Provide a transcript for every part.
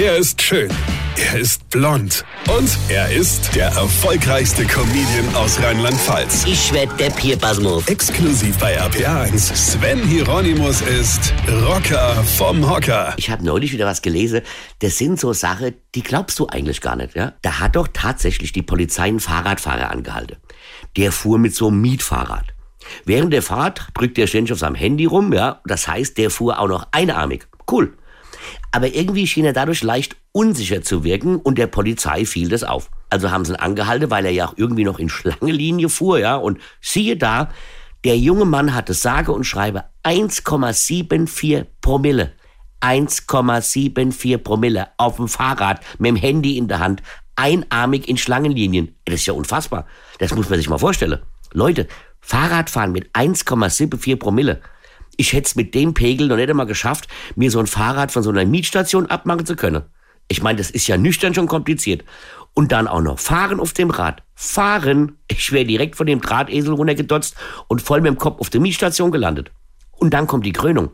Er ist schön. Er ist blond. Und er ist der erfolgreichste Comedian aus Rheinland-Pfalz. Ich werd der Pierpasmus. Exklusiv bei RPA1. Sven Hieronymus ist Rocker vom Hocker. Ich habe neulich wieder was gelesen. Das sind so Sachen, die glaubst du eigentlich gar nicht. Ja? Da hat doch tatsächlich die Polizei einen Fahrradfahrer angehalten. Der fuhr mit so einem Mietfahrrad. Während der Fahrt drückt der ständig auf seinem Handy rum. Ja? Das heißt, der fuhr auch noch einarmig. Cool. Aber irgendwie schien er dadurch leicht unsicher zu wirken und der Polizei fiel das auf. Also haben sie ihn angehalten, weil er ja auch irgendwie noch in Schlangenlinie fuhr, ja. Und siehe da, der junge Mann hatte sage und schreibe 1,74 Promille. 1,74 Promille auf dem Fahrrad mit dem Handy in der Hand, einarmig in Schlangenlinien. Das ist ja unfassbar. Das muss man sich mal vorstellen. Leute, Fahrradfahren mit 1,74 Promille. Ich hätte es mit dem Pegel noch nicht einmal geschafft, mir so ein Fahrrad von so einer Mietstation abmachen zu können. Ich meine, das ist ja nüchtern schon kompliziert. Und dann auch noch fahren auf dem Rad. Fahren. Ich wäre direkt von dem Drahtesel runtergedotzt und voll mit dem Kopf auf der Mietstation gelandet. Und dann kommt die Krönung.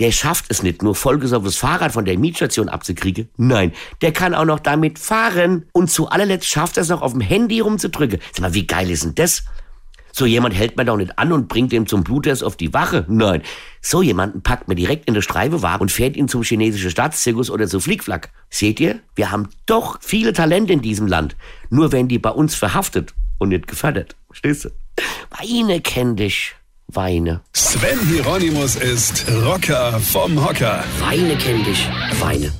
Der schafft es nicht nur vollgesoffenes Fahrrad von der Mietstation abzukriegen. Nein, der kann auch noch damit fahren. Und zu allerletzt schafft er es noch auf dem Handy rumzudrücken. Sag mal, wie geil ist denn das? So jemand hält man doch nicht an und bringt ihn zum Bluttest auf die Wache. Nein. So jemanden packt man direkt in der Streifewagen und fährt ihn zum chinesischen Staatszirkus oder zu Flickflack. Seht ihr? Wir haben doch viele Talente in diesem Land. Nur werden die bei uns verhaftet und nicht gefördert. Verstehst du? Weine kenn dich. Weine. Sven Hieronymus ist Rocker vom Hocker. Weine kenn dich. Weine.